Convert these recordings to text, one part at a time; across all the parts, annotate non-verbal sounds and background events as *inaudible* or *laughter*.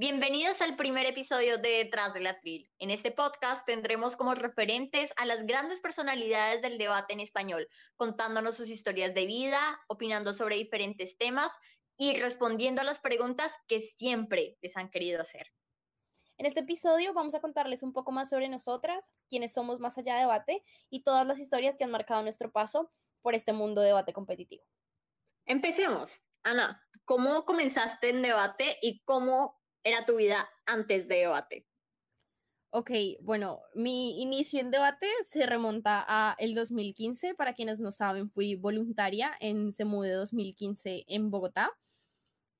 Bienvenidos al primer episodio de Detrás del Atril. En este podcast tendremos como referentes a las grandes personalidades del debate en español, contándonos sus historias de vida, opinando sobre diferentes temas y respondiendo a las preguntas que siempre les han querido hacer. En este episodio vamos a contarles un poco más sobre nosotras, quiénes somos más allá de debate y todas las historias que han marcado nuestro paso por este mundo de debate competitivo. Empecemos. Ana, ¿cómo comenzaste en debate y cómo era tu vida antes de debate? Ok, bueno, mi inicio en debate se remonta a el 2015. Para quienes no saben, fui voluntaria en CEMUDE 2015 en Bogotá.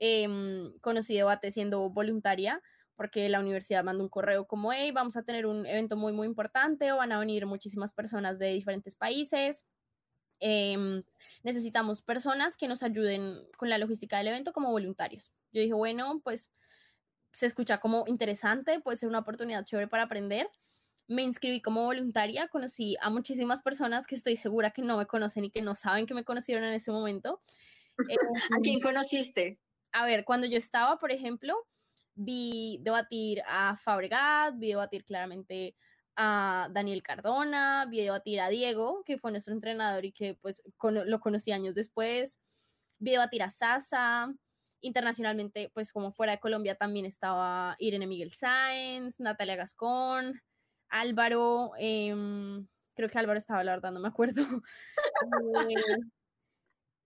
Em, conocí debate siendo voluntaria porque la universidad mandó un correo como, hey, vamos a tener un evento muy, muy importante o van a venir muchísimas personas de diferentes países. Em, necesitamos personas que nos ayuden con la logística del evento como voluntarios. Yo dije, bueno, pues se escucha como interesante, puede ser una oportunidad chévere para aprender. Me inscribí como voluntaria, conocí a muchísimas personas que estoy segura que no me conocen y que no saben que me conocieron en ese momento. *laughs* ¿A quién conociste? A ver, cuando yo estaba, por ejemplo, vi debatir a Fabregat, vi debatir claramente a Daniel Cardona, vi debatir a Diego, que fue nuestro entrenador y que pues lo conocí años después, vi debatir a Sasa, internacionalmente, pues como fuera de Colombia también estaba Irene Miguel Sáenz, Natalia Gascón, Álvaro, em, creo que Álvaro estaba, la verdad, no me acuerdo. *laughs* Eh,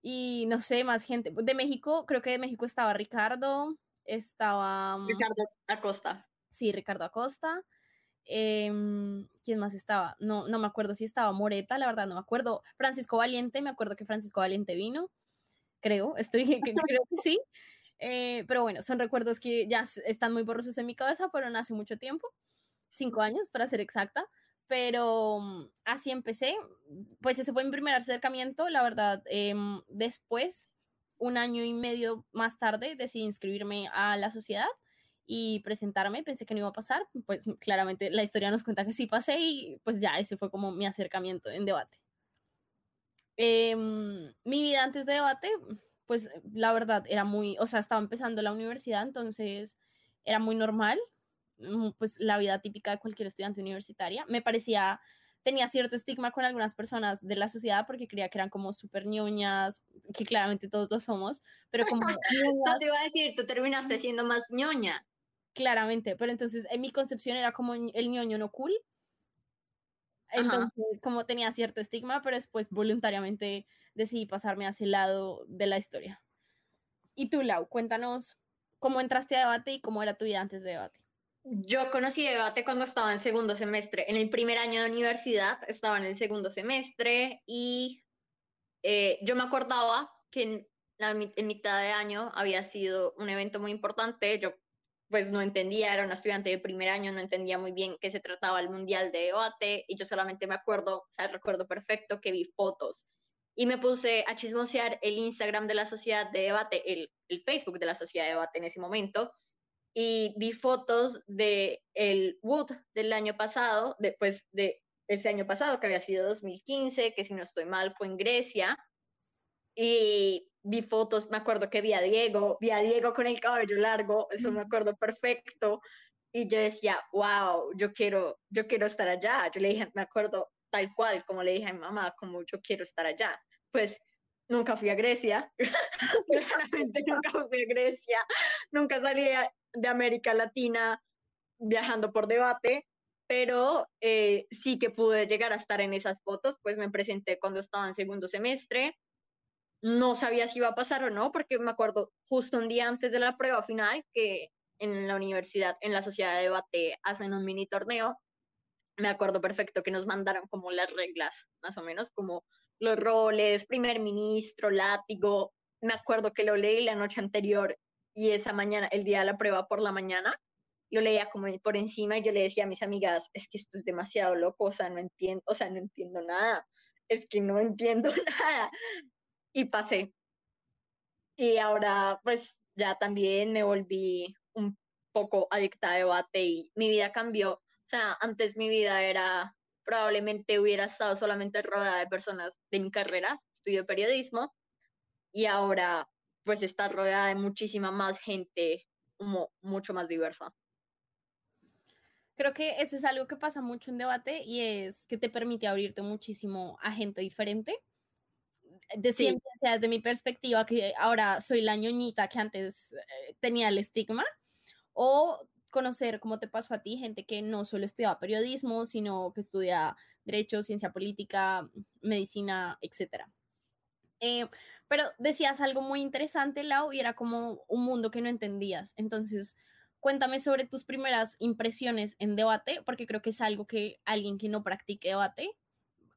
y no sé, más gente. De México, creo que de México estaba Ricardo, estaba... Mm, Ricardo Acosta. Sí, Ricardo Acosta. Em, ¿Quién más estaba? No, no me acuerdo si estaba Moreta, la verdad no me acuerdo. Francisco Valiente, me acuerdo que Francisco Valiente vino creo, estoy, creo que sí. *laughs* Eh, pero bueno, son recuerdos que ya están muy borrosos en mi cabeza, fueron hace mucho tiempo, cinco años para ser exacta, pero mm, así empecé, pues ese fue mi primer acercamiento, la verdad, em, después, un año y medio más tarde, decidí inscribirme a la sociedad y presentarme, pensé que no iba a pasar, pues claramente la historia nos cuenta que sí pasé y pues ya ese fue como mi acercamiento en debate. Em, mi vida antes de debate, pues la verdad era muy, o sea, estaba empezando la universidad, entonces era muy normal, mm, pues la vida típica de cualquier estudiante universitaria. Me parecía, tenía cierto estigma con algunas personas de la sociedad porque creía que eran como súper ñoñas, que claramente todos lo somos, pero como... *laughs* no te iba a decir, tú terminaste siendo más ñoña. Claramente, pero entonces en mi concepción era como el ñoño no cool, entonces, como tenía cierto estigma, pero después voluntariamente decidí pasarme a ese lado de la historia. Y tú, Lau, cuéntanos cómo entraste a debate y cómo era tu vida antes de debate. Yo conocí debate cuando estaba en segundo semestre. En el primer año de universidad estaba en el segundo semestre y eh, yo me acordaba que en, la, en mitad de año había sido un evento muy importante. Yo pues no entendía, era una estudiante de primer año, no entendía muy bien qué se trataba el Mundial de Debate y yo solamente me acuerdo, o sea, recuerdo perfecto que vi fotos. Y me puse a chismosear el Instagram de la Sociedad de Debate, el, el Facebook de la Sociedad de Debate en ese momento y vi fotos de el Wood del año pasado, después de ese año pasado, que había sido 2015, que si no estoy mal fue en Grecia, y vi fotos, me acuerdo que vi a Diego, vi a Diego con el cabello largo, eso me acuerdo perfecto, y yo decía, wow, yo quiero, yo quiero estar allá, yo le dije, me acuerdo tal cual, como le dije a mi mamá, como yo quiero estar allá, pues nunca fui a Grecia, *laughs* claramente nunca fui a Grecia, nunca salí de América Latina viajando por debate, pero eh, sí que pude llegar a estar en esas fotos, pues me presenté cuando estaba en segundo semestre, no sabía si iba a pasar o no, porque me acuerdo justo un día antes de la prueba final que en la universidad, en la sociedad de debate, hacen un mini torneo. Me acuerdo perfecto que nos mandaron como las reglas, más o menos, como los roles, primer ministro, látigo. Me acuerdo que lo leí la noche anterior y esa mañana, el día de la prueba por la mañana, lo leía como por encima y yo le decía a mis amigas, es que esto es demasiado loco, o sea, no entiendo, o sea, no entiendo nada, es que no entiendo *laughs* nada. Y pasé. Y ahora, pues ya también me volví un poco adicta a debate y mi vida cambió. O sea, antes mi vida era, probablemente hubiera estado solamente rodeada de personas de mi carrera, estudio periodismo, y ahora pues está rodeada de muchísima más gente, como mucho más diversa. Creo que eso es algo que pasa mucho en debate y es que te permite abrirte muchísimo a gente diferente. De siempre, desde mi perspectiva, que ahora soy la ñoñita que antes eh, tenía el estigma, o conocer, cómo te pasó a ti, gente que no solo estudia periodismo, sino que estudia derecho, ciencia política, medicina, etc. Eh, pero decías algo muy interesante, Lau, y era como un mundo que no entendías. Entonces, cuéntame sobre tus primeras impresiones en debate, porque creo que es algo que alguien que no practique debate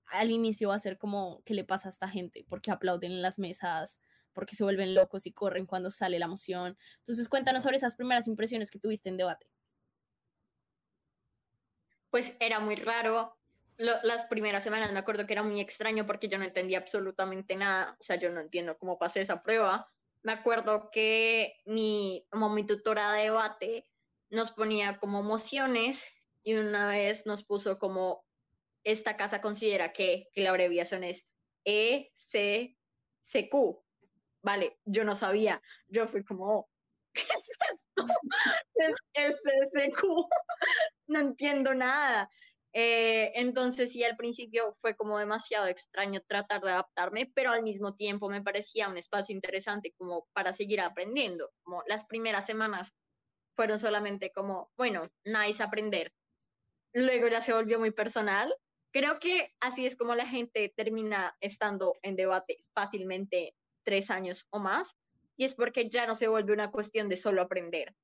al inicio va a ser como, ¿qué le pasa a esta gente? Porque aplauden en las mesas, porque se vuelven locos y corren cuando sale la moción. Entonces, cuéntanos sobre esas primeras impresiones que tuviste en debate. Pues era muy raro. las primeras semanas me acuerdo que era muy extraño porque yo no entendía absolutamente nada. O sea, yo no entiendo cómo pasé esa prueba. Me acuerdo que mi, como mi tutora de debate nos ponía como mociones y una vez nos puso como esta casa considera que, la abreviación es ECCQ vale, yo no sabía, yo fui como, *laughs* ¿qué es esto? Es SSQ, *laughs* no entiendo nada. Eh, entonces sí, al principio fue como demasiado extraño tratar de adaptarme, pero al mismo tiempo me parecía un espacio interesante como para seguir aprendiendo. Como las primeras semanas fueron solamente como, bueno, nice aprender. Luego ya se volvió muy personal. Creo que así es como la gente termina estando en debate fácilmente tres años o más, y es porque ya no se vuelve una cuestión de solo aprender,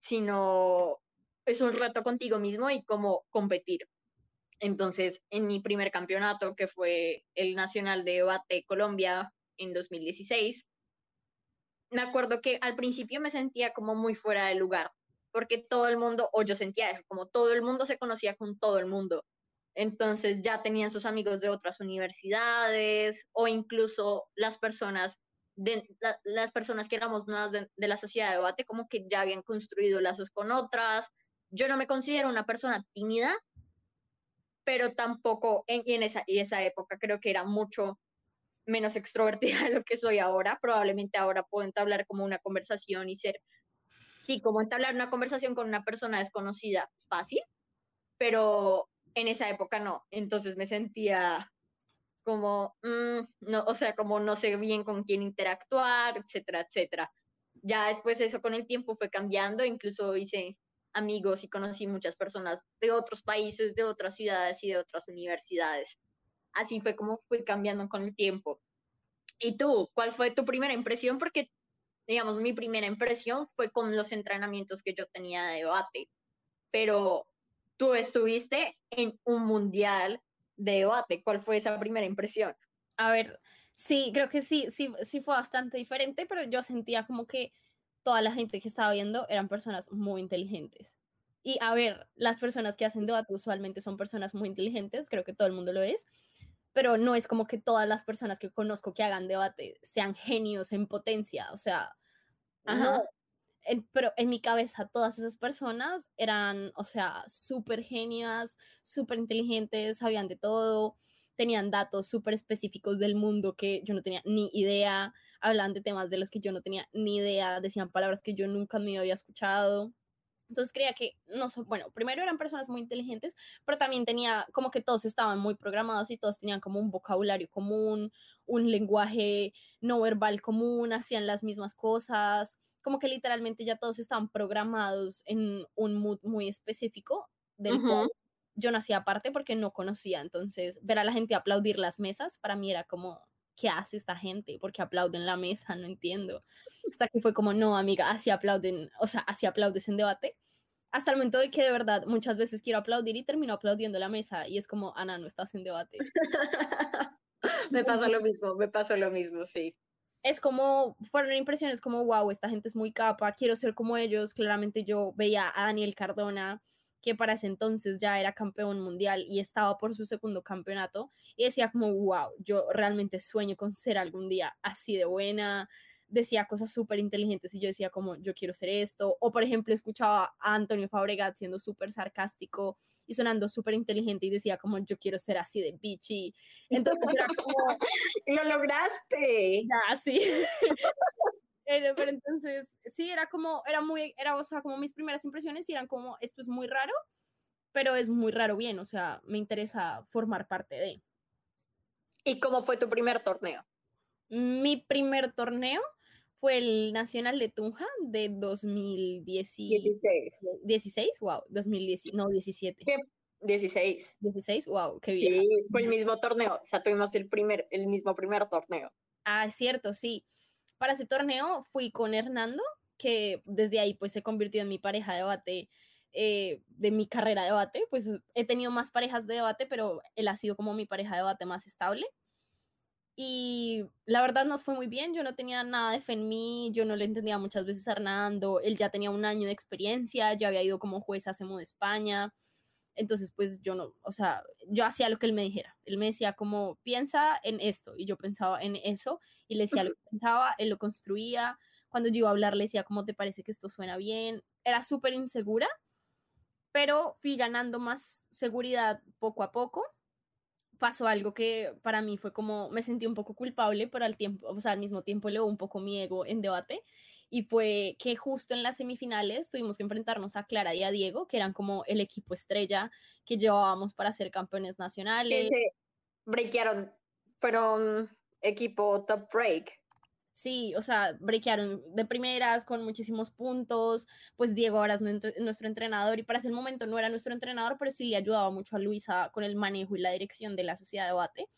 sino es un reto contigo mismo y cómo competir. Entonces, en mi primer campeonato, que fue el Nacional de Debate Colombia en 2016, me acuerdo que al principio me sentía como muy fuera de lugar, porque todo el mundo, o yo sentía eso, como todo el mundo se conocía con todo el mundo. Entonces ya tenían sus amigos de otras universidades o incluso las personas de las personas que éramos nuevas de, la sociedad de debate, como que ya habían construido lazos con otras. Yo no me considero una persona tímida, pero tampoco en, en esa, y esa época creo que era mucho menos extrovertida de lo que soy ahora. Probablemente ahora puedo entablar como una conversación y ser, sí, como entablar una conversación con una persona desconocida fácil, pero en esa época no. Entonces me sentía como, mm, no, o sea, como no sé bien con quién interactuar, etcétera, etcétera. Ya después eso con el tiempo fue cambiando, incluso hice amigos y conocí muchas personas de otros países, de otras ciudades y de otras universidades. Así fue como fue cambiando con el tiempo. ¿Y tú, cuál fue tu primera impresión? Porque, digamos, mi primera impresión fue con los entrenamientos que yo tenía de debate, pero tú estuviste en un mundial debate. ¿Cuál fue esa primera impresión? A ver, sí, creo que sí, sí, sí fue bastante diferente, pero yo sentía como que toda la gente que estaba viendo eran personas muy inteligentes. Y a ver, las personas que hacen debate usualmente son personas muy inteligentes, creo que todo el mundo lo es, pero no es como que todas las personas que conozco que hagan debate sean genios en potencia, o sea, no, pero en mi cabeza todas esas personas eran, o sea, súper genias, súper inteligentes, sabían de todo, tenían datos súper específicos del mundo que yo no tenía ni idea, hablaban de temas de los que yo no tenía ni idea, decían palabras que yo nunca me había escuchado. Entonces creía que, no bueno, primero eran personas muy inteligentes, pero también tenía como que todos estaban muy programados y todos tenían como un vocabulario común, un lenguaje no verbal común, hacían las mismas cosas, como que literalmente ya todos estaban programados en un mood muy específico del cual yo nací aparte porque no conocía. Entonces, ver a la gente aplaudir las mesas para mí era como, ¿qué hace esta gente? porque aplauden la mesa? No entiendo. Hasta que fue como, no, amiga, así aplauden, o sea, así aplaudes en debate. Hasta el momento de que de verdad muchas veces quiero aplaudir y termino aplaudiendo la mesa y es como, Ana, no estás en debate. *laughs* *laughs* me pasa lo mismo, me pasa lo mismo, sí. es como, fueron impresiones como, wow, esta gente es muy capa, quiero ser como ellos. Claramente yo veía a Daniel Cardona, que para ese entonces ya era campeón mundial y estaba por su segundo campeonato, y decía como, wow, yo realmente sueño con ser algún día así de buena, decía cosas súper inteligentes y yo decía como yo quiero ser esto, o por ejemplo escuchaba a Antonio Fabregat siendo súper sarcástico y sonando súper inteligente y decía como yo quiero ser así de bitchy, entonces era como... *laughs* ¡Lo lograste! Ya, sí. *laughs* pero, pero, entonces, sí, era como, era muy, era, o sea, como mis primeras impresiones y eran como, esto es muy raro, pero es muy raro bien, o sea, me interesa formar parte de. ¿Y cómo fue tu primer torneo? Mi primer torneo, fue el Nacional de Tunja de 2016. 16, wow, 2010, no, 17. 16. 16, wow, qué bien. Sí, fue el mismo torneo, o sea, tuvimos el, primer, el mismo primer torneo. Ah, es cierto, sí. Para ese torneo fui con Hernando, que desde ahí pues se convirtió en mi pareja de debate eh, de mi carrera de debate, pues he tenido más parejas de debate, pero él ha sido como mi pareja de debate más estable y la verdad nos fue muy bien, yo no tenía nada de fe en mí, yo no le entendía muchas veces a Hernando, él ya tenía un año de experiencia, ya había ido como juez a CEMO de España, entonces pues yo no, o sea, yo hacía lo que él me dijera, él me decía como piensa en esto y yo pensaba en eso y le decía lo que pensaba, él lo construía, cuando yo iba a hablar le decía cómo te parece que esto suena bien, era súper insegura, pero fui ganando más seguridad poco a poco pasó algo que para mí fue como, me sentí un poco culpable, pero al tiempo, o sea, al mismo tiempo le un poco mi ego en debate, y fue que justo en las semifinales tuvimos que enfrentarnos a Clara y a Diego, que eran como el equipo estrella que llevábamos para ser campeones nacionales. Breakearon, fueron equipo top break. Sí, o sea, brequearon de primeras con muchísimos puntos. Pues Diego ahora es nuestro, entrenador y para ese momento no era nuestro entrenador, pero sí ayudaba mucho a Luisa con el manejo y la dirección de la sociedad de debate.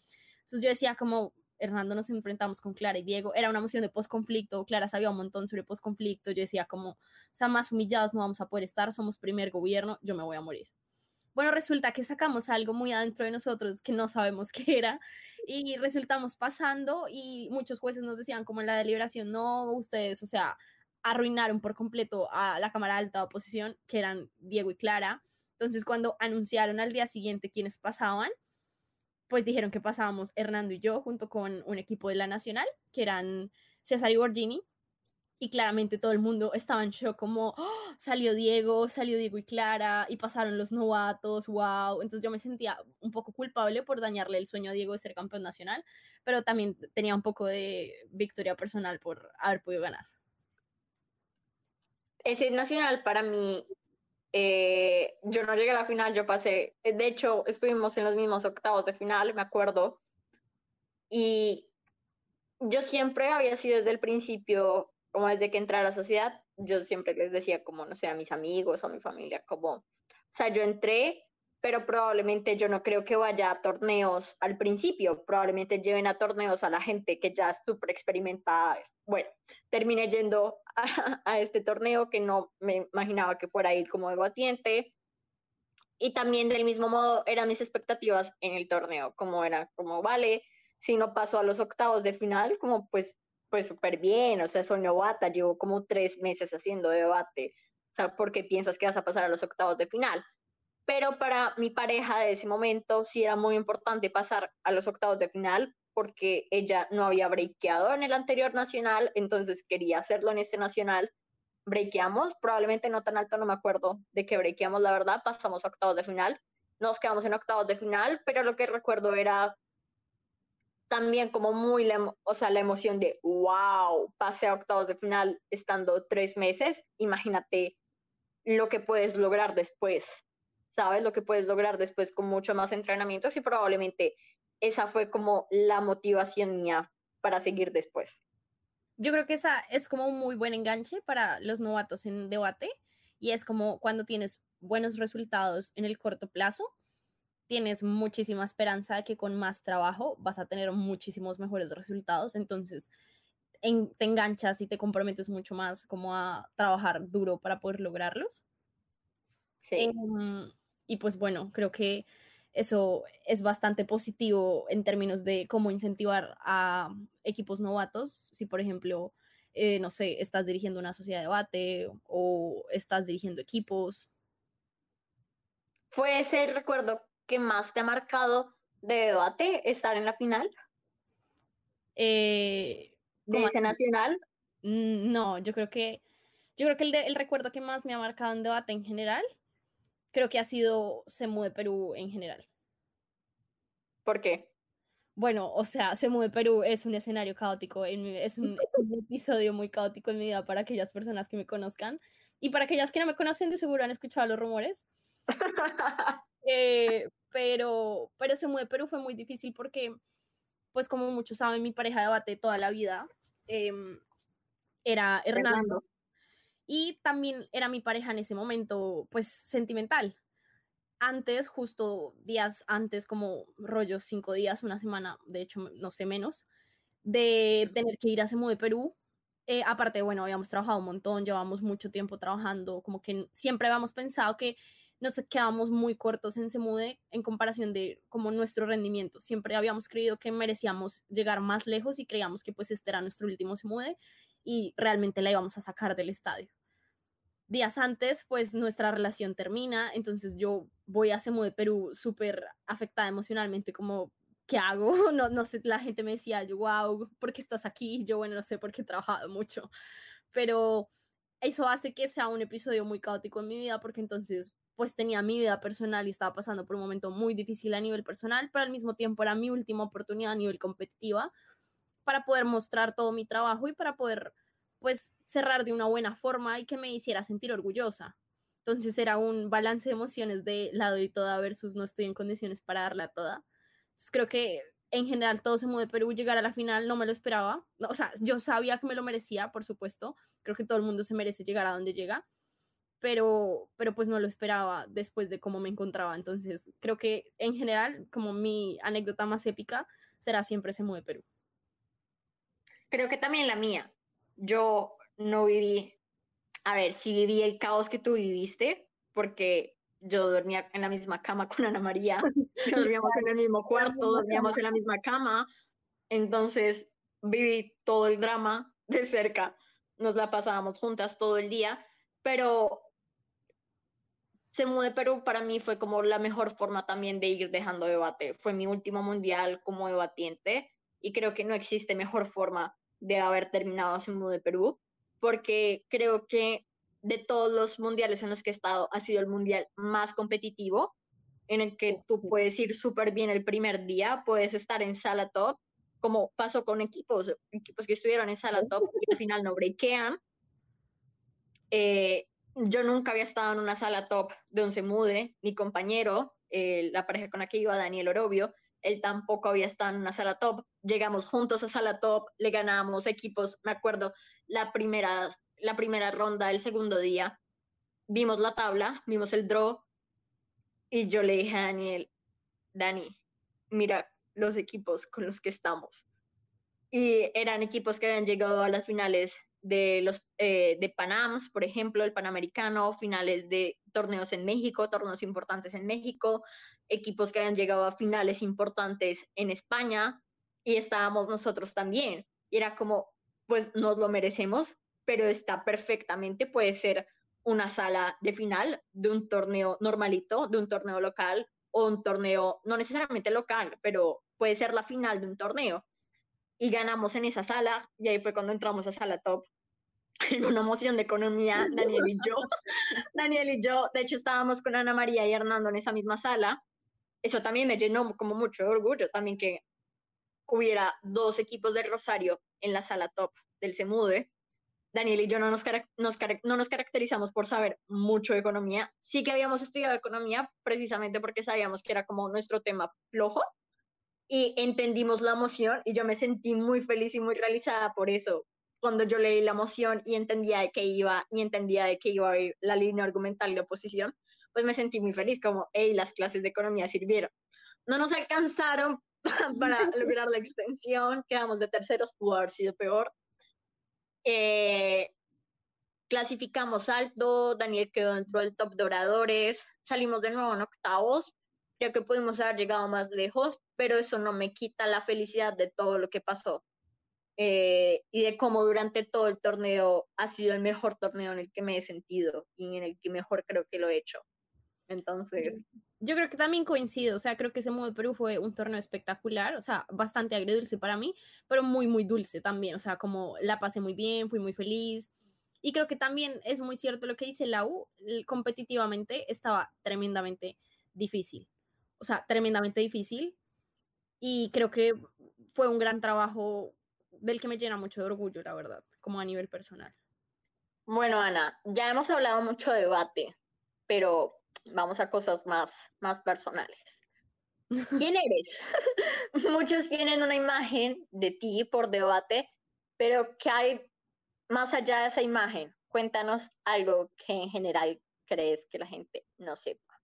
Entonces yo decía como, Hernando nos enfrentamos con Clara y Diego, era una moción de post-conflicto, Clara sabía un montón sobre post-conflicto, yo decía como, o sea, más humillados no vamos a poder estar, somos primer gobierno, yo me voy a morir. Bueno, resulta que sacamos algo muy adentro de nosotros que no sabemos *laughs* qué era y resultamos pasando y muchos jueces nos decían como en la deliberación, no, ustedes, o sea, arruinaron por completo a la Cámara Alta Oposición, que eran Diego y Clara. Entonces, cuando anunciaron al día siguiente quiénes pasaban, pues dijeron que pasábamos Hernando y yo junto con un equipo de la Nacional, que eran César y Borgini, y claramente todo el mundo estaba en shock como ¡Oh! salió Diego, salió Diego y Clara y pasaron los novatos, wow. Entonces yo me sentía un poco culpable por dañarle el sueño a Diego de ser campeón nacional, pero también tenía un poco de victoria personal por haber podido ganar. Ese nacional para mí, eh, yo no llegué a la final, yo pasé, de hecho estuvimos en los mismos octavos de final, me acuerdo, y yo siempre había sido desde el principio como desde que entré a la sociedad, yo siempre les decía como, no sé, a mis amigos o a mi familia, como, o sea, yo entré, pero probablemente yo no creo que vaya a torneos al principio, probablemente lleven a torneos a la gente que ya es súper experimentada. Bueno, terminé yendo *laughs* a, a, este torneo que no me imaginaba que fuera a ir como debatiente. Y también del mismo modo eran mis expectativas en el torneo, como era, como vale, si no paso a los octavos de final, como pues pues súper bien, o sea, soy novata, llevo como tres meses haciendo debate, o sea, ¿por qué piensas que vas a pasar a los octavos de final? Pero para mi pareja de ese momento sí era muy importante pasar a los octavos de final porque ella no había breakeado en el anterior nacional, entonces quería hacerlo en este nacional. Breakeamos, probablemente no tan alto, no me acuerdo de qué breakeamos, la verdad, pasamos a octavos de final. Nos quedamos en octavos de final, pero lo que recuerdo era también como muy, la, o sea, la emoción de, wow, pasé a octavos de final estando tres meses, imagínate lo que puedes lograr después, ¿sabes? Lo que puedes lograr después con mucho más entrenamientos y probablemente esa fue como la motivación mía para seguir después. Yo creo que esa es como un muy buen enganche para los novatos en debate y es como cuando tienes buenos resultados en el corto plazo, tienes muchísima esperanza de que con más trabajo vas a tener muchísimos mejores resultados. Entonces, te enganchas y te comprometes mucho más como a trabajar duro para poder lograrlos. Sí. Em, y pues bueno, creo que eso es bastante positivo en términos de cómo incentivar a equipos novatos. Si, por ejemplo, eh, no sé, estás dirigiendo una sociedad de debate o estás dirigiendo equipos. ¿Fue ese recuerdo que más te ha marcado de debate estar en la final? Eh, ¿De ese nacional? Mm, no, yo creo que yo creo que el, el, recuerdo que más me ha marcado en debate en general, creo que ha sido Semu de Perú en general. ¿Por qué? Bueno, o sea, Semu de Perú es un escenario caótico, es un, es un episodio muy caótico en mi vida para aquellas personas que me conozcan y para aquellas que no me conocen de seguro han escuchado los rumores. *laughs* eh, pero, pero Semu de Perú fue muy difícil porque, pues como muchos saben, mi pareja de debate toda la vida eh, era Hernando. Hernando y también era mi pareja en ese momento, pues sentimental. Antes, justo días antes, como rollo cinco días, una semana, de hecho, no sé menos, de tener que ir a Semu de Perú. Eh, aparte, bueno, habíamos trabajado un montón, llevamos mucho tiempo trabajando, como que siempre habíamos pensado que nos quedábamos muy cortos en Semude en comparación de como nuestro rendimiento. Siempre habíamos creído que merecíamos llegar más lejos y creíamos que pues este era nuestro último Semude y realmente la íbamos a sacar del estadio. Días antes, pues nuestra relación termina, entonces yo voy a Semu de Perú súper afectada emocionalmente, como, ¿qué hago? *laughs* No, no sé, la gente me decía, yo, wow, ¿por qué estás aquí? Yo, bueno, no sé, porque he trabajado mucho, pero eso hace que sea un episodio muy caótico en mi vida, porque entonces pues tenía mi vida personal y estaba pasando por un momento muy difícil a nivel personal, pero al mismo tiempo era mi última oportunidad a nivel competitiva para poder mostrar todo mi trabajo y para poder pues cerrar de una buena forma y que me hiciera sentir orgullosa. Entonces era un balance de emociones de lado y toda versus no estoy en condiciones para darla toda. Entonces creo que en general todo se de Perú, llegar a la final no me lo esperaba. o sea, yo sabía que me lo merecía, por supuesto. Creo que todo el mundo se merece llegar a donde llega. Pero, pero pues no lo esperaba después de cómo me encontraba. Entonces creo que en general, como mi anécdota más épica, será siempre se de Perú. Creo que también la mía yo no viví, a ver, si viví el caos que tú viviste, porque yo dormía en la misma cama con Ana María, *laughs* dormíamos en el mismo cuarto, dormíamos en la misma cama, entonces viví todo el drama de cerca, nos la pasábamos juntas todo el día, pero se de Perú para mí fue como la mejor forma también de ir dejando debate. Fue mi último mundial como debatiente y creo que no existe mejor forma de haber terminado Semu de Perú, porque creo que de todos los mundiales en los que he estado, ha sido el mundial más competitivo, en el que tú puedes ir súper bien el primer día, puedes estar en sala top, como pasó con equipos, equipos que estuvieron en sala top y al final no breakean. Eh, yo nunca había estado en una sala top de un Semude, mi compañero, eh, la pareja con la que iba, Daniel Orobio, él tampoco había estado en una sala top. Llegamos juntos a sala top, le ganamos equipos, me acuerdo, la primera, la primera ronda, el segundo día, vimos la tabla, vimos el draw, y yo le dije a Daniel, Dani, mira los equipos con los que estamos. Y eran equipos que habían llegado a las finales de los eh, de Panams, por ejemplo, el Panamericano, finales de torneos en México, torneos importantes en México, equipos que habían llegado a finales importantes en España y estábamos nosotros también. Era como, pues nos lo merecemos, pero está perfectamente, puede ser una sala de final de un torneo normalito, de un torneo local o un torneo, no necesariamente local, pero puede ser la final de un torneo. Y ganamos en esa sala y ahí fue cuando entramos a sala top en *laughs* una moción de economía, Daniel y yo. *laughs* Daniel y yo, de hecho, estábamos con Ana María y Hernando en esa misma sala. Eso también me llenó como mucho orgullo, también que hubiera dos equipos del Rosario en la sala top del CEMUDE. Daniel y yo no nos, no nos caracterizamos por saber mucho de economía. Sí que habíamos estudiado economía precisamente porque sabíamos que era como nuestro tema flojo y entendimos la moción y yo me sentí muy feliz y muy realizada por eso, cuando yo leí la moción y entendía de qué iba y entendía de qué iba a ir la línea argumental y la oposición, pues me sentí muy feliz, como, hey, las clases de economía sirvieron. No nos alcanzaron *laughs* para *laughs* lograr la extensión, quedamos de terceros, pudo haber sido peor. Eh, clasificamos alto, Daniel quedó dentro del top de oradores, salimos de nuevo en octavos, creo que pudimos haber llegado más lejos, pero eso no me quita la felicidad de todo lo que pasó. Eh, y de cómo durante todo el torneo ha sido el mejor torneo en el que me he sentido y en el que mejor creo que lo he hecho. Entonces... Yo creo que también coincido, o sea, creo que ese Modo Perú fue un torneo espectacular, o sea, bastante agridulce para mí, pero muy, muy dulce también, o sea, como la pasé muy bien, fui muy feliz. Y creo que también es muy cierto lo que dice la U, competitivamente estaba tremendamente difícil, o sea, tremendamente difícil. Y creo que fue un gran trabajo del que me llena mucho de orgullo, la verdad, como a nivel personal. Bueno, Ana, ya hemos hablado mucho de debate, pero vamos a cosas más, más personales. *laughs* ¿Quién eres? *laughs* Muchos tienen una imagen de ti por debate, pero ¿qué hay más allá de esa imagen? Cuéntanos algo que en general crees que la gente no sepa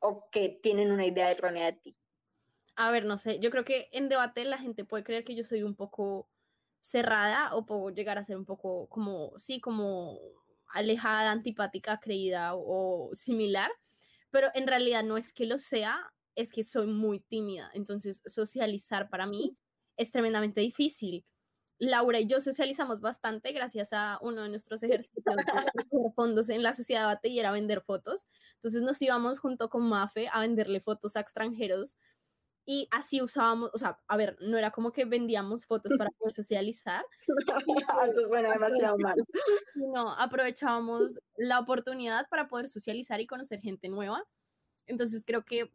o que tienen una idea errónea de ti. A ver, no sé, yo creo que en debate la gente puede creer que yo soy un poco cerrada o puedo llegar a ser un poco como, sí, como alejada, antipática, creída o, similar, pero en realidad no es que lo sea, es que soy muy tímida, entonces socializar para mí es tremendamente difícil. Laura y yo socializamos bastante gracias a uno de nuestros ejercicios de fondos en la sociedad de debate y era vender fotos. Entonces nos íbamos junto con Mafe a venderle fotos a extranjeros y así usábamos, o sea, a ver, no era como que vendíamos fotos para poder socializar. *laughs* Eso suena demasiado mal. No, aprovechábamos la oportunidad para poder socializar y conocer gente nueva. Entonces creo que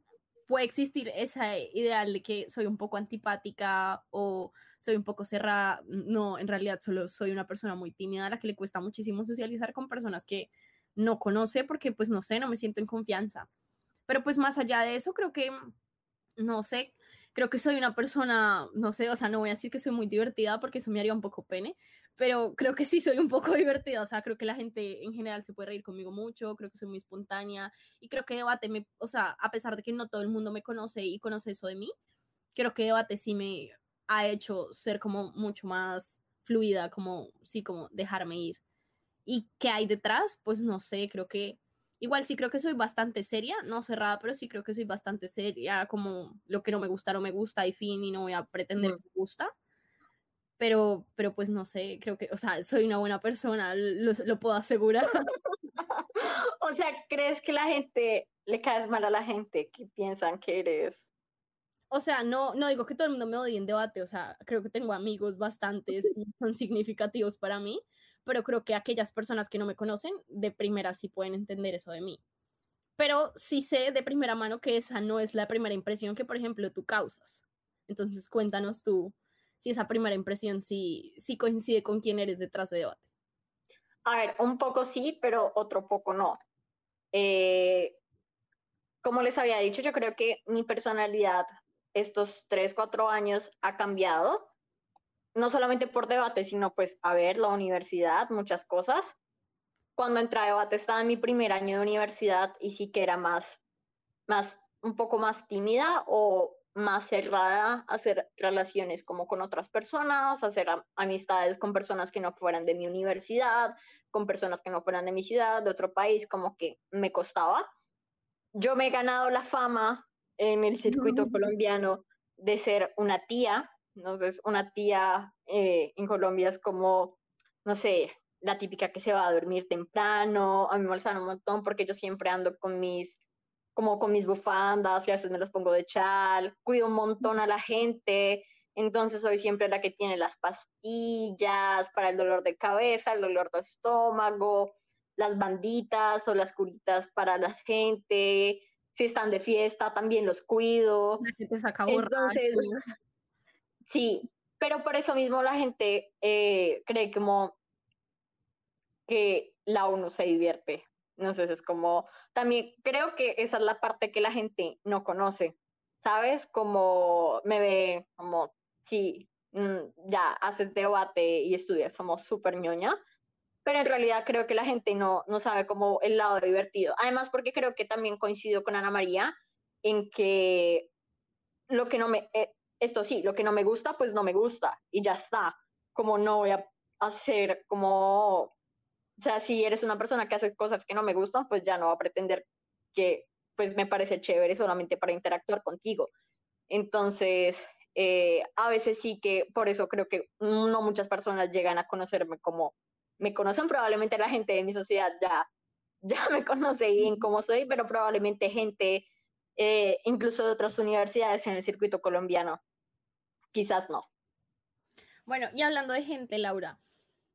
puede existir esa ideal de que soy un poco antipática o soy un poco cerrada. No, en realidad solo soy una persona muy tímida a la que le cuesta muchísimo socializar con personas que no conoce porque pues no sé, no me siento en confianza. Pero pues más allá de eso, creo que no sé, creo que soy una persona, no sé, o sea, no voy a decir que soy muy divertida porque eso me haría un poco pene, pero creo que sí soy un poco *laughs* divertida, o sea, creo que la gente en general se puede reír conmigo mucho, creo que soy muy espontánea y creo que debate, me, o sea, a pesar de que no todo el mundo me conoce y conoce eso de mí, creo que debate sí me ha hecho ser como mucho más fluida, como, sí, como dejarme ir. ¿Y qué hay detrás? Pues no sé, creo que Igual sí creo que soy bastante seria, no cerrada, pero sí creo que soy bastante seria, como lo que no me gusta no me gusta y fin, y no voy a pretender que me gusta. Pero, pero pues no sé, creo que, o sea, soy una buena persona, lo, lo puedo asegurar. *laughs* o sea, ¿crees que la gente, le caes mal a la gente que piensan que eres o sea, no, no digo que todo el mundo me odie en debate, o sea, creo que tengo amigos bastantes son significativos para mí, pero creo que aquellas personas que no me conocen de primera sí pueden entender eso de mí. Pero sí sé de primera mano que esa no es la primera impresión que, por ejemplo, tú causas. Entonces, cuéntanos tú si esa primera impresión sí, sí coincide con quién eres detrás de debate. A ver, un poco sí, pero otro poco no. Eh, como les había dicho, yo creo que mi personalidad estos tres, cuatro años ha cambiado no solamente por debate, sino pues a ver la universidad, muchas cosas. Cuando entré a debate estaba en mi primer año de universidad y sí que era más, más, un poco más tímida o más cerrada a hacer relaciones como con otras personas, hacer amistades con personas que no fueran de mi universidad, con personas que no fueran de mi ciudad, de otro país, como que me costaba. Yo me he ganado la fama en el circuito colombiano de ser una tía, entonces, una tía eh, en Colombia es como, no sé, la típica que se va a dormir temprano. A mí me molestan un montón porque yo siempre ando con mis, como con mis bufandas y a veces me las pongo de chal. Cuido un montón a la gente. Entonces soy siempre la que tiene las pastillas para el dolor de cabeza, el dolor de estómago, las banditas o las curitas para la gente. Si están de fiesta, también los cuido. La gente saca Entonces, Sí, pero por eso mismo la gente eh, cree como que la uno se divierte. No sé, es como, también creo que esa es la parte que la gente no conoce, ¿sabes? Como me ve como, sí, mm, ya haces debate y estudias, somos súper ñoña, pero en realidad creo que la gente no, no sabe como el lado divertido. Además, porque creo que también coincido con Ana María en que lo que no me, eh, esto sí, lo que no me gusta, pues no me gusta y ya está. Como no voy a hacer como, o sea, si eres una persona que hace cosas que no me gustan, pues ya no va a pretender que pues me parece chévere solamente para interactuar contigo. Entonces, eh, a veces sí que por eso creo que no muchas personas llegan a conocerme como me conocen, probablemente la gente de mi sociedad ya, ya me conoce bien cómo soy, pero probablemente gente eh, incluso de otras universidades en el circuito colombiano, quizás no. Bueno, y hablando de gente, Laura,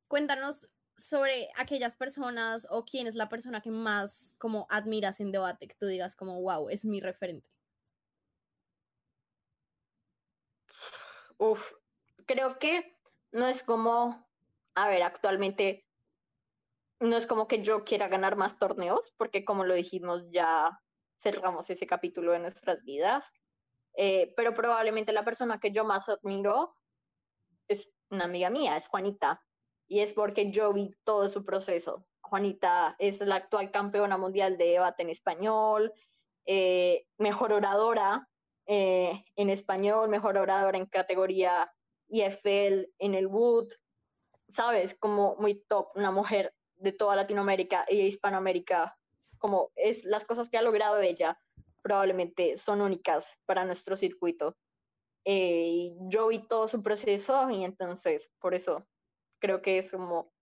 cuéntanos sobre aquellas personas o quién es la persona que más como admiras en debate, que tú digas como, wow, es mi referente. Uf, creo que no es como, a ver, actualmente no es como que yo quiera ganar más torneos, porque como lo dijimos, ya cerramos ese capítulo de nuestras vidas. Eh, pero probablemente la persona que yo más admiro es una amiga mía, es Juanita, y es porque yo vi todo su proceso. Juanita es la actual campeona mundial de debate en español, eh, mejor oradora eh, en español, mejor oradora en categoría IFL en el Wood, ¿sabes? Como muy top, una mujer de toda Latinoamérica y Hispanoamérica, como es las cosas que ha logrado ella, probablemente son únicas para nuestro circuito. Eh, yo vi todo su proceso y entonces por eso creo que es como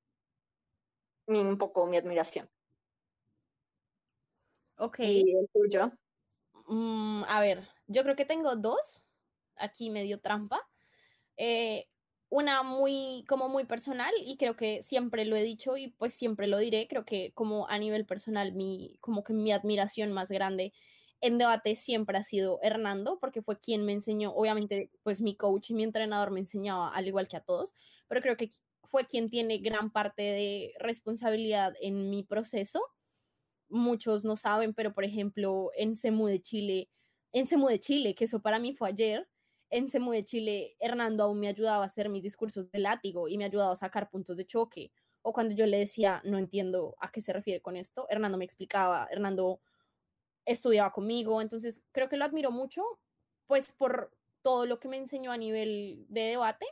un poco mi admiración. Ok. ¿Y el tuyo? Mm, a ver, yo creo que tengo dos, aquí medio trampa. Eh, una muy, como muy personal y creo que siempre lo he dicho y pues siempre lo diré, creo que como a nivel personal, mi, como que mi admiración más grande en debate siempre ha sido Hernando, porque fue quien me enseñó, obviamente pues mi coach y mi entrenador me enseñaba al igual que a todos, pero creo que fue quien tiene gran parte de responsabilidad en mi proceso. Muchos no saben, pero por ejemplo en CEMU de Chile, en CEMU de Chile, que eso para mí fue ayer, en CEMU de Chile, Hernando aún me ayudaba a hacer mis discursos de látigo y me ayudaba a sacar puntos de choque. O cuando yo le decía, no entiendo a qué se refiere con esto, Hernando me explicaba, Hernando estudiaba conmigo, entonces creo que lo admiro mucho, pues por todo lo que me enseñó a nivel de debate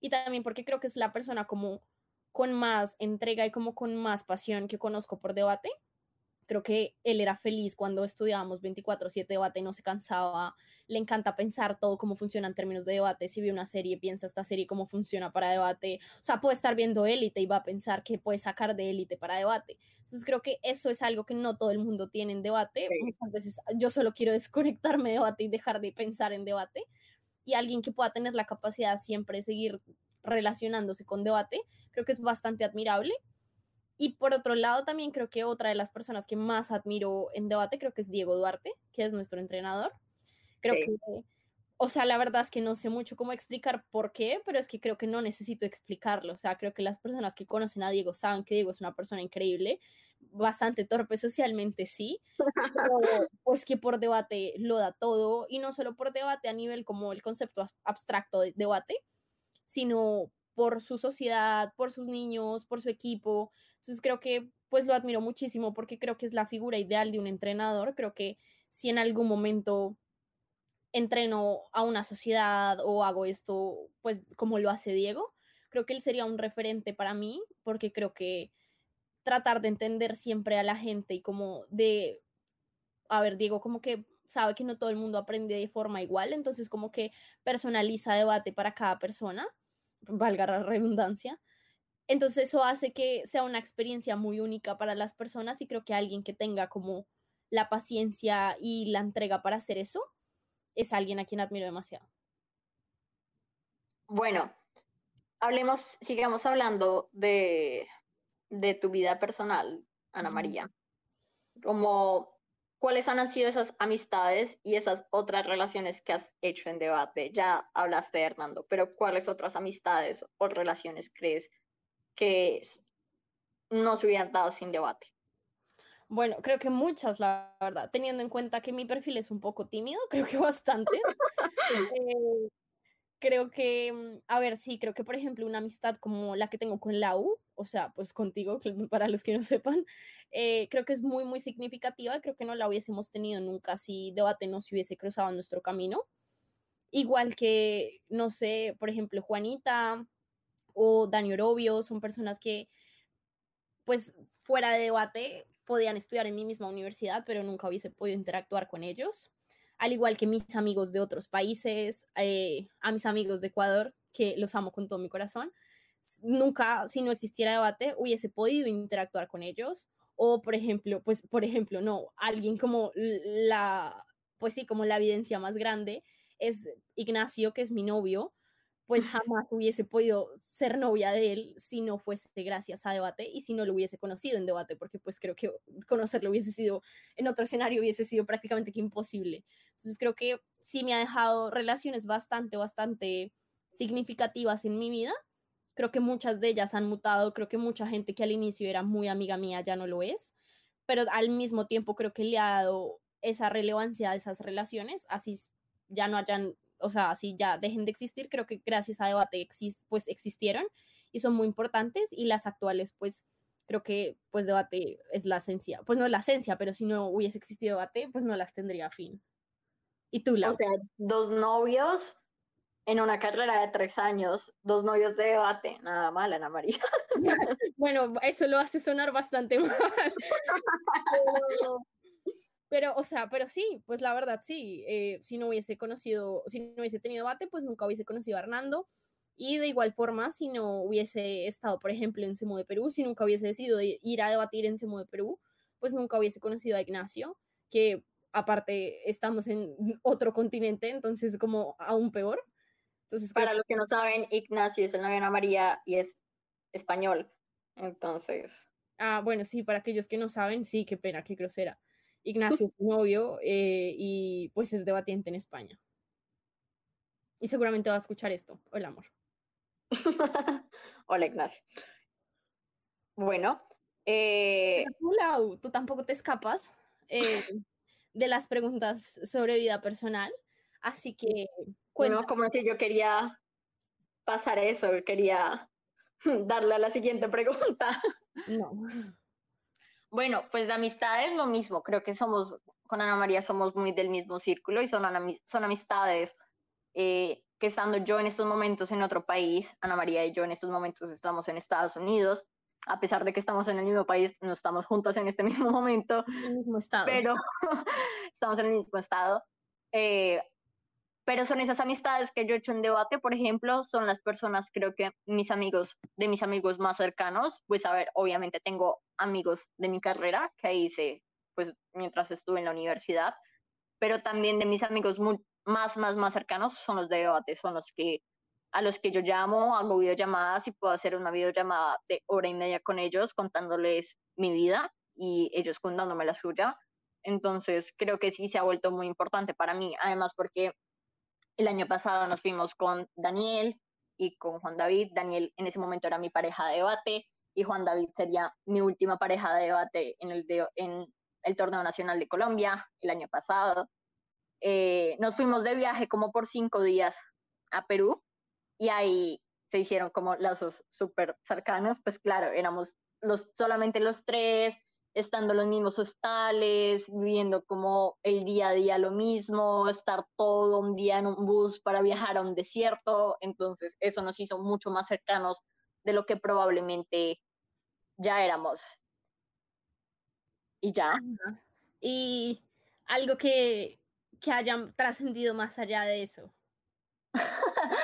y también porque creo que es la persona como con más entrega y como con más pasión que conozco por debate creo que él era feliz cuando estudiábamos 24/7 debate y no se cansaba, le encanta pensar todo cómo funciona en términos de debate, si ve una serie, piensa esta serie cómo funciona para debate, o sea, puede estar viendo élite y va a pensar qué puede sacar de élite para debate. Entonces creo que eso es algo que no todo el mundo tiene en debate, muchas veces yo solo quiero *laughs* desconectarme de debate y dejar de pensar en debate, y alguien que pueda tener la capacidad siempre de seguir relacionándose con debate, creo que es bastante admirable y por otro lado, también creo que otra de las personas que más admiro en debate, creo que es Diego Duarte, que es nuestro entrenador. Creo que, o sea, la verdad es que no sé mucho cómo explicar por qué, pero es que creo que no necesito explicarlo. O sea, creo que las personas que conocen a Diego saben que Diego es una persona increíble, bastante torpe socialmente, sí, pero *laughs* pues que por debate lo da todo, y no solo por debate a nivel como el concepto abstracto de debate, sino por su sociedad, por sus niños, por su equipo. Entonces creo que pues lo admiro muchísimo porque creo que es la figura ideal de un entrenador. Creo que si en algún momento entreno a una sociedad o hago esto pues como lo hace Diego, creo que él sería un referente para mí porque creo que tratar de entender siempre a la gente y como de, a ver, Diego como que sabe que no todo el mundo aprende de forma igual, entonces como que personaliza debate para cada persona, valga la redundancia, entonces eso hace que sea una experiencia muy única para las personas y creo que alguien que tenga como la paciencia y la entrega para hacer eso es alguien a quien admiro demasiado. Bueno, hablemos, sigamos hablando de, de tu vida personal, Ana María. Como, ¿cuáles han sido esas amistades y esas otras relaciones que has hecho en debate? Ya hablaste de Hernando, pero ¿cuáles otras amistades o relaciones crees que no se hubieran dado sin debate? Bueno, creo que muchas, la verdad, teniendo en cuenta que mi perfil es un poco tímido, *laughs* creo que bastantes. *laughs* Eh, creo que, mm, a ver, sí, creo que por ejemplo una amistad como la que tengo con Lau, o sea, pues contigo, *laughs* para los que no sepan, eh, creo que es muy, muy significativa. Creo que no la hubiésemos tenido nunca si debate no se hubiese cruzado en nuestro camino. Igual que, no sé, por ejemplo, Juanita, o Dani Orobio, son personas que, pues, fuera de debate, podían estudiar en mi misma universidad, pero nunca hubiese podido interactuar con ellos. Al igual que mis amigos de otros países, eh, a mis amigos de Ecuador, que los amo con todo mi corazón, nunca, si no existiera debate, hubiese podido interactuar con ellos. O, por ejemplo, pues, por ejemplo, no, alguien como la, pues sí, como la evidencia más grande es Ignacio, que es mi novio, pues jamás hubiese podido ser novia de él si no fuese gracias a debate y si no lo hubiese conocido en debate, porque pues creo que conocerlo hubiese sido, en otro escenario hubiese sido prácticamente que imposible. Entonces creo que sí me ha dejado relaciones bastante, bastante significativas en mi vida. Creo que muchas de ellas han mutado, creo que mucha gente que al inicio era muy amiga mía ya no lo es, pero al mismo tiempo creo que le ha dado esa relevancia a esas relaciones, así ya no hayan o sea, así ya dejen de existir, creo que gracias a debate pues existieron y son muy importantes y las actuales pues creo que pues debate es la esencia, pues no es la esencia, pero si no hubiese existido debate pues no las tendría fin. ¿Y tú, la O sea, dos novios en una carrera de tres años, dos novios de debate, nada mal, Ana María. *laughs* *laughs* bueno, eso lo hace sonar bastante *laughs* mal. Pero, o sea, pero sí, pues la verdad sí, eh, si no hubiese conocido, si no hubiese tenido debate, pues nunca hubiese conocido a Hernando. Y de igual forma, si no hubiese estado, por ejemplo, en Semo de Perú, si nunca hubiese decidido ir a debatir en Semo de Perú, pues nunca hubiese conocido a Ignacio, que aparte estamos en otro continente, entonces como aún peor. Entonces, Para los que no saben, Ignacio es el novio de Ana María y es español. Entonces. Ah, bueno, sí, para aquellos que no saben, sí, qué pena, qué grosera. Ignacio *laughs* es novio eh, y pues es debatiente en España. Y seguramente va a escuchar esto. Hola, amor. *laughs* Hola, Ignacio. Bueno. Eh... Tú, tú tampoco te escapas eh, *laughs* de las preguntas sobre vida personal. Así que. Bueno, como si yo quería pasar eso, quería *laughs* darle a la siguiente pregunta. *laughs* No. Bueno, pues de amistades lo mismo, creo que somos, con Ana María somos muy del mismo círculo y son, son amistades eh, que estando yo en estos momentos en otro país, Ana María y yo en estos momentos estamos en Estados Unidos, a pesar de que estamos en el mismo país, no estamos juntas en este *laughs* mismo momento, en el mismo estado. pero estamos en el mismo estado. Eh, pero son esas amistades que yo he hecho en debate, por ejemplo, son las personas, creo que mis amigos, de mis amigos más cercanos, pues a ver, obviamente tengo amigos de mi carrera que hice, pues mientras estuve en la universidad, pero también de mis amigos más, más, más cercanos son los de debate, son los que a los que yo llamo, hago videollamadas y puedo hacer una videollamada de hora y media con ellos contándoles mi vida y ellos contándome la suya. Entonces, creo que sí se ha vuelto muy importante para mí, además porque el año pasado nos fuimos con Daniel y con Juan David. Daniel en ese momento era mi pareja de debate y Juan David sería mi última pareja de debate en el, torneo nacional de Colombia el año pasado. Eh, nos fuimos de viaje como por cinco días a Perú y ahí se hicieron como lazos súper cercanos, pues claro, éramos los, solamente los tres, estando en los mismos hostales, viviendo como el día a día lo mismo, estar todo un día en un bus para viajar a un desierto, entonces eso nos hizo mucho más cercanos de lo que probablemente ya éramos. Y ya. Y algo que, que hayan trascendido más allá de eso. *laughs*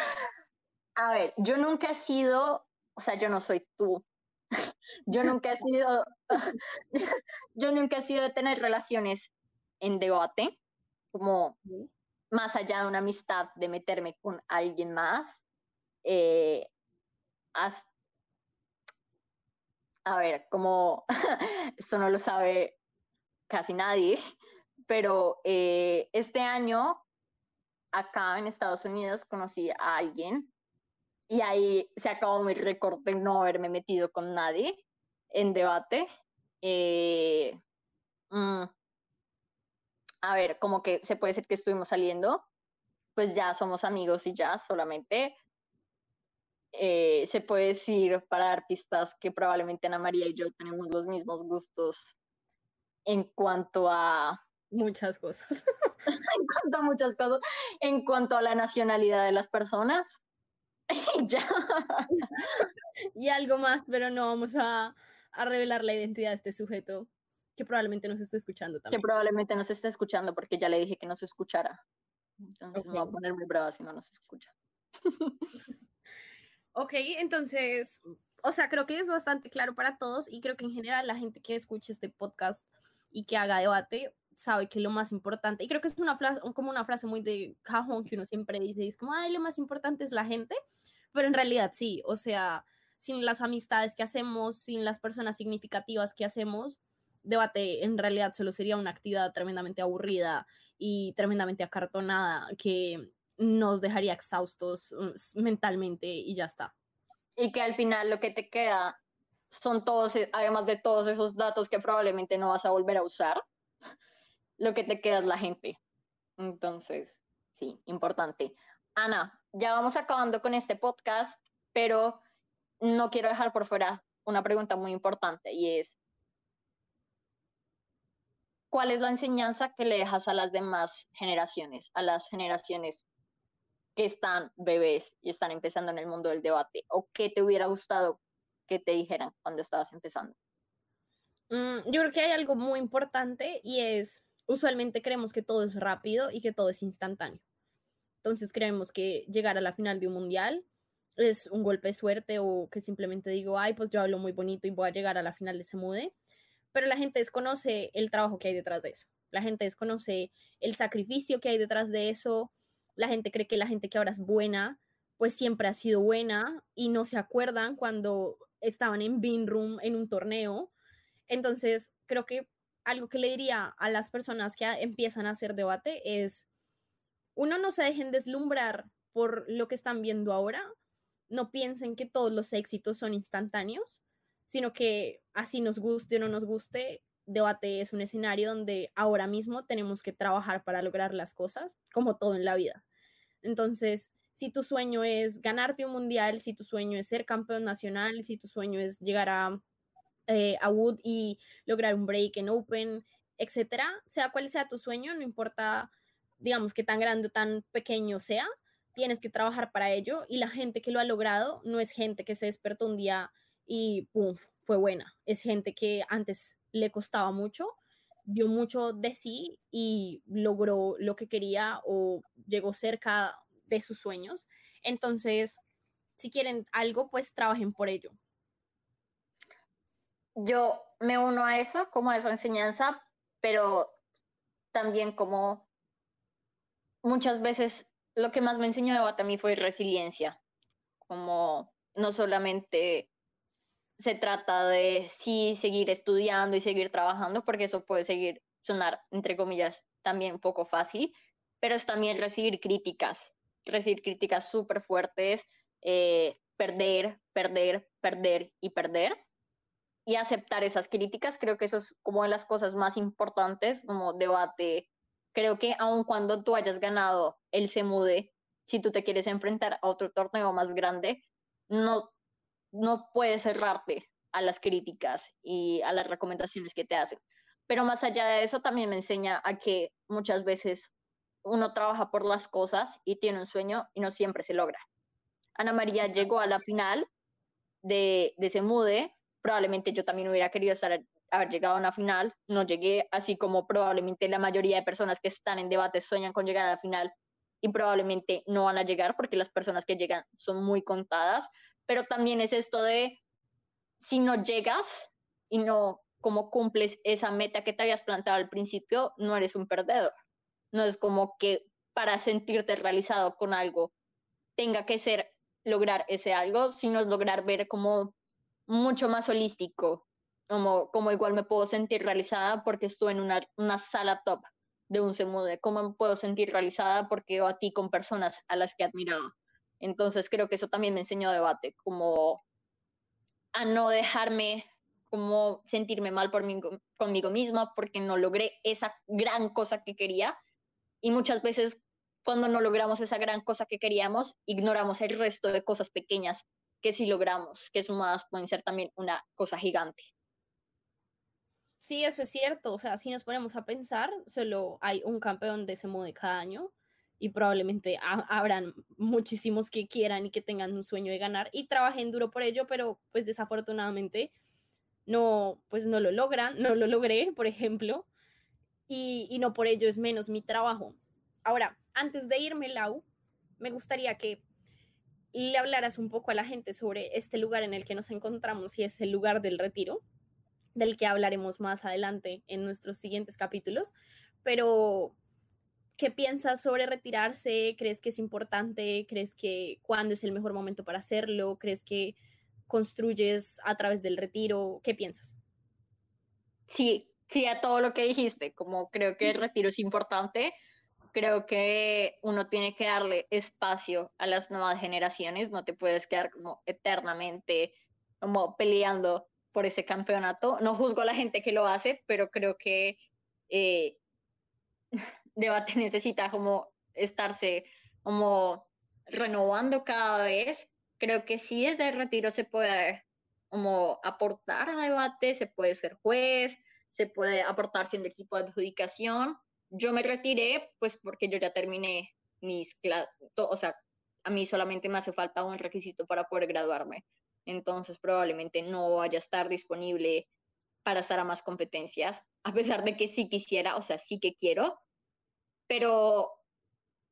a ver, yo nunca he sido, o sea, yo no soy tú, yo nunca he sido, *laughs* yo nunca he sido de tener relaciones en debate, como más allá de una amistad, de meterme con alguien más. Eh, a ver, como *laughs* esto no lo sabe casi nadie, pero eh, este año acá en Estados Unidos conocí a alguien y ahí se acabó mi récord de no haberme metido con nadie en debate. Eh, mm, a ver, como que se puede decir que estuvimos saliendo, pues ya somos amigos y ya solamente. Eh, se puede decir para dar pistas que probablemente Ana María y yo tenemos los mismos gustos en cuanto a muchas cosas. *laughs* en cuanto a muchas cosas, en cuanto a la nacionalidad de las personas. *laughs* ya. *laughs* y algo más, pero no vamos a, revelar la identidad de este sujeto. que probablemente nos esté escuchando también. Que probablemente nos esté escuchando porque ya le dije que no se escuchara. Entonces me voy a poner muy brava si no nos escucha. *laughs* *laughs* ok, entonces, o sea, creo que es bastante claro para todos y creo que en general la gente que escuche este podcast y que haga debate sabe que lo más importante, y creo que es una frase, como una frase muy de cajón que uno siempre dice, es como, ay, lo más importante es la gente, pero en realidad sí, o sea, sin las amistades que hacemos, sin las personas significativas que hacemos, debate en realidad solo sería una actividad tremendamente aburrida y tremendamente acartonada que nos dejaría exhaustos mm, mentalmente y ya está. Y que al final lo que te queda son todos, e, además de todos esos datos que probablemente no vas a volver a usar, *laughs* lo que te queda es la gente. Entonces, sí, importante. Ana, ya vamos acabando con este podcast, pero no quiero dejar por fuera una pregunta muy importante y es, ¿cuál es la enseñanza que le dejas a las demás generaciones, a las generaciones que están bebés y están empezando en el mundo del debate? ¿O qué te hubiera gustado que te dijeran cuando estabas empezando? Mm, yo creo que hay algo muy importante y es, usualmente creemos que todo es rápido y que todo es instantáneo. Entonces creemos que llegar a la final de un mundial es un golpe de suerte o que simplemente digo, ay, pues yo hablo muy bonito y voy a llegar a la final de ese mude pero la gente desconoce el trabajo que hay detrás de eso. La gente desconoce el sacrificio que hay detrás de eso. La gente cree que la gente que ahora es buena, pues siempre ha sido buena y no se acuerdan cuando estaban en Bean Room en un torneo. Entonces, creo que algo que le diría a las personas que empiezan a hacer debate es, uno, no se dejen deslumbrar por lo que están viendo ahora, no piensen que todos los éxitos son instantáneos, sino que así nos guste o no nos guste, debate es un escenario donde ahora mismo tenemos que trabajar para lograr las cosas, como todo en la vida. Entonces, si tu sueño es ganarte un mundial, si tu sueño es ser campeón nacional, si tu sueño es llegar a, eh, a Wood y lograr un break en Open, etcétera, sea cual sea tu sueño, no importa, digamos, que tan grande o tan pequeño sea, tienes que trabajar para ello y la gente que lo ha logrado no es gente que se despertó un día y ¡pum! fue buena. Es gente que antes le costaba mucho, dio mucho de sí y logró lo que quería o llegó cerca de sus sueños. Entonces, si quieren algo, pues trabajen por ello. Yo me uno a eso, como a esa enseñanza, pero también como muchas veces lo que más me enseñó de a mí fue resiliencia, como no solamente se trata de sí seguir estudiando y seguir trabajando, porque eso puede seguir sonar, entre comillas, también poco fácil, pero es también recibir críticas, recibir críticas súper fuertes, eh, perder, perder, perder y perder, y aceptar esas críticas, creo que eso es como de las cosas más importantes, como debate. Creo que aun cuando tú hayas ganado el SEMUDE, si tú te quieres enfrentar a otro torneo más grande, no no puedes cerrarte a las críticas y a las recomendaciones que te hacen. Pero más allá de eso, también me enseña a que muchas veces uno trabaja por las cosas y tiene un sueño y no siempre se logra. Ana María llegó a la final de, de ese mude. Probablemente yo también hubiera querido estar, haber llegado a una final. No llegué, así como probablemente la mayoría de personas que están en debate sueñan con llegar a la final y probablemente no van a llegar porque las personas que llegan son muy contadas pero también es esto de si no llegas y no como cumples esa meta que te habías planteado al principio, no eres un perdedor. No es como que para sentirte realizado con algo tenga que ser lograr ese algo, sino es lograr ver como mucho más holístico, como, como igual me puedo sentir realizada porque estuve en una, una sala top de un semude, cómo me puedo sentir realizada porque a ti con personas a las que admiraba. Entonces creo que eso también me enseñó debate, como a no dejarme como sentirme mal por mí, conmigo misma porque no logré esa gran cosa que quería. Y muchas veces cuando no logramos esa gran cosa que queríamos, ignoramos el resto de cosas pequeñas que sí logramos, que sumadas pueden ser también una cosa gigante. Sí, eso es cierto. O sea, si nos ponemos a pensar, solo hay un campeón de ese modo cada año y probablemente habrán muchísimos que quieran y que tengan un sueño de ganar y trabajen duro por ello, pero pues desafortunadamente no, pues no lo logran, no lo logré, por ejemplo, y, y no por ello es menos mi trabajo. Ahora, antes de irme, Lau, me gustaría que le hablaras un poco a la gente sobre este lugar en el que nos encontramos y es el lugar del retiro, del que hablaremos más adelante en nuestros siguientes capítulos, pero ¿qué piensas sobre retirarse? ¿Crees que es importante? ¿Crees que cuándo es el mejor momento para hacerlo? ¿Crees que construyes a través del retiro? ¿Qué piensas? Sí, sí, a todo lo que dijiste, como creo que el retiro es importante, creo que uno tiene que darle espacio a las nuevas generaciones, no te puedes quedar como eternamente como peleando por ese campeonato. No juzgo a la gente que lo hace, pero creo que eh, *laughs* debate necesita como estarse como renovando cada vez. Creo que sí desde el retiro se puede como aportar a debate, se puede ser juez, se puede aportar siendo equipo de adjudicación. Yo me retiré pues porque yo ya terminé mis clases, o sea, a mí solamente me hace falta un requisito para poder graduarme. Entonces probablemente no vaya a estar disponible para estar a más competencias, a pesar de que sí quisiera, o sea, sí que quiero, pero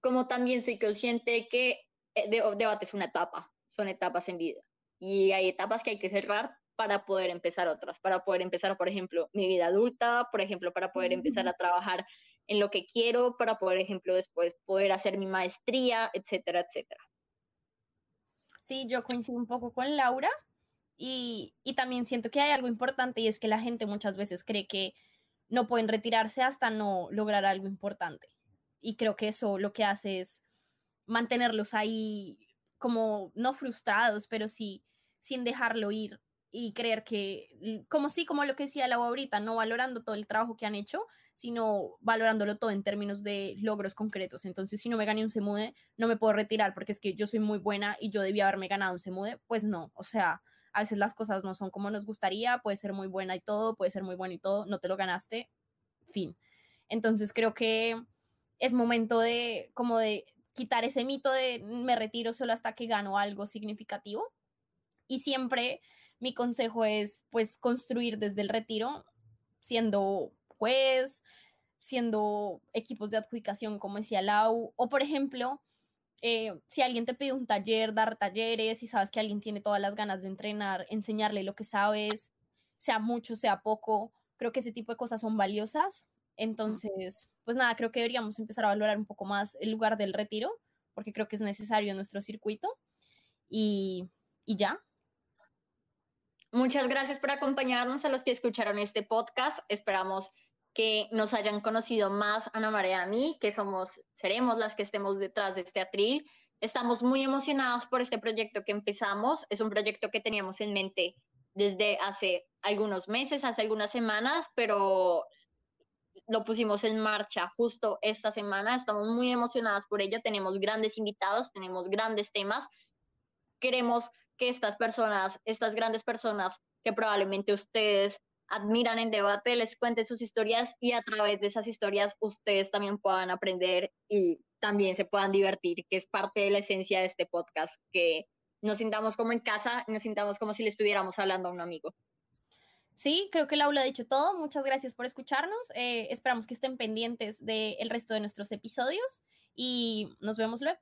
como también soy consciente que el eh, debate es una etapa, son etapas en vida. Y hay etapas que hay que cerrar para poder empezar otras, para poder empezar, por ejemplo, mi vida adulta, por ejemplo, para poder empezar a trabajar en lo que quiero, para, por ejemplo, después poder hacer mi maestría, etcétera, etcétera. Sí, yo coincido un poco con Laura y, y también siento que hay algo importante y es que la gente muchas veces cree que no pueden retirarse hasta no lograr algo importante. Y creo que eso lo que hace es mantenerlos ahí como no frustrados, pero sí sin dejarlo ir y creer que, como sí, como lo que decía la ahorita, no valorando todo el trabajo que han hecho, sino valorándolo todo en términos de logros concretos. Entonces, si no me gané un semude, no me puedo retirar porque es que yo soy muy buena y yo debía haberme ganado un semude. Pues no, o sea, a veces las cosas no son como nos gustaría, puede ser muy buena y todo, puede ser muy bueno y todo, no te lo ganaste, fin. Entonces, creo que es momento de como de quitar ese mito de me retiro solo hasta que gano algo significativo. Y siempre mi consejo es pues construir desde el retiro, siendo juez, siendo equipos de adjudicación, como decía Lau, o por ejemplo, eh, si alguien te pide un taller, dar talleres, y sabes que alguien tiene todas las ganas de entrenar, enseñarle lo que sabes, sea mucho, sea poco, creo que ese tipo de cosas son valiosas entonces, pues nada, creo que deberíamos empezar a valorar un poco más el lugar del retiro, porque creo que es necesario en nuestro circuito. Y, y ya. Muchas gracias por acompañarnos a los que escucharon este podcast. Esperamos que nos hayan conocido más Ana María y a mí, que somos, seremos las que estemos detrás de este atril. Estamos muy emocionados por este proyecto que empezamos. Es un proyecto que teníamos en mente desde hace algunos meses, hace algunas semanas, pero lo pusimos en marcha justo esta semana. Estamos muy emocionadas por ello. Tenemos grandes invitados, tenemos grandes temas. Queremos que estas personas, estas grandes personas que probablemente ustedes admiran en debate, les cuenten sus historias y a través de esas historias ustedes también puedan aprender y también se puedan divertir, que es parte de la esencia de este podcast, que nos sintamos como en casa nos sintamos como si le estuviéramos hablando a un amigo. Sí, creo que Laura ha dicho todo. Muchas gracias por escucharnos. Eh, esperamos que estén pendientes del resto de nuestros episodios y nos vemos luego.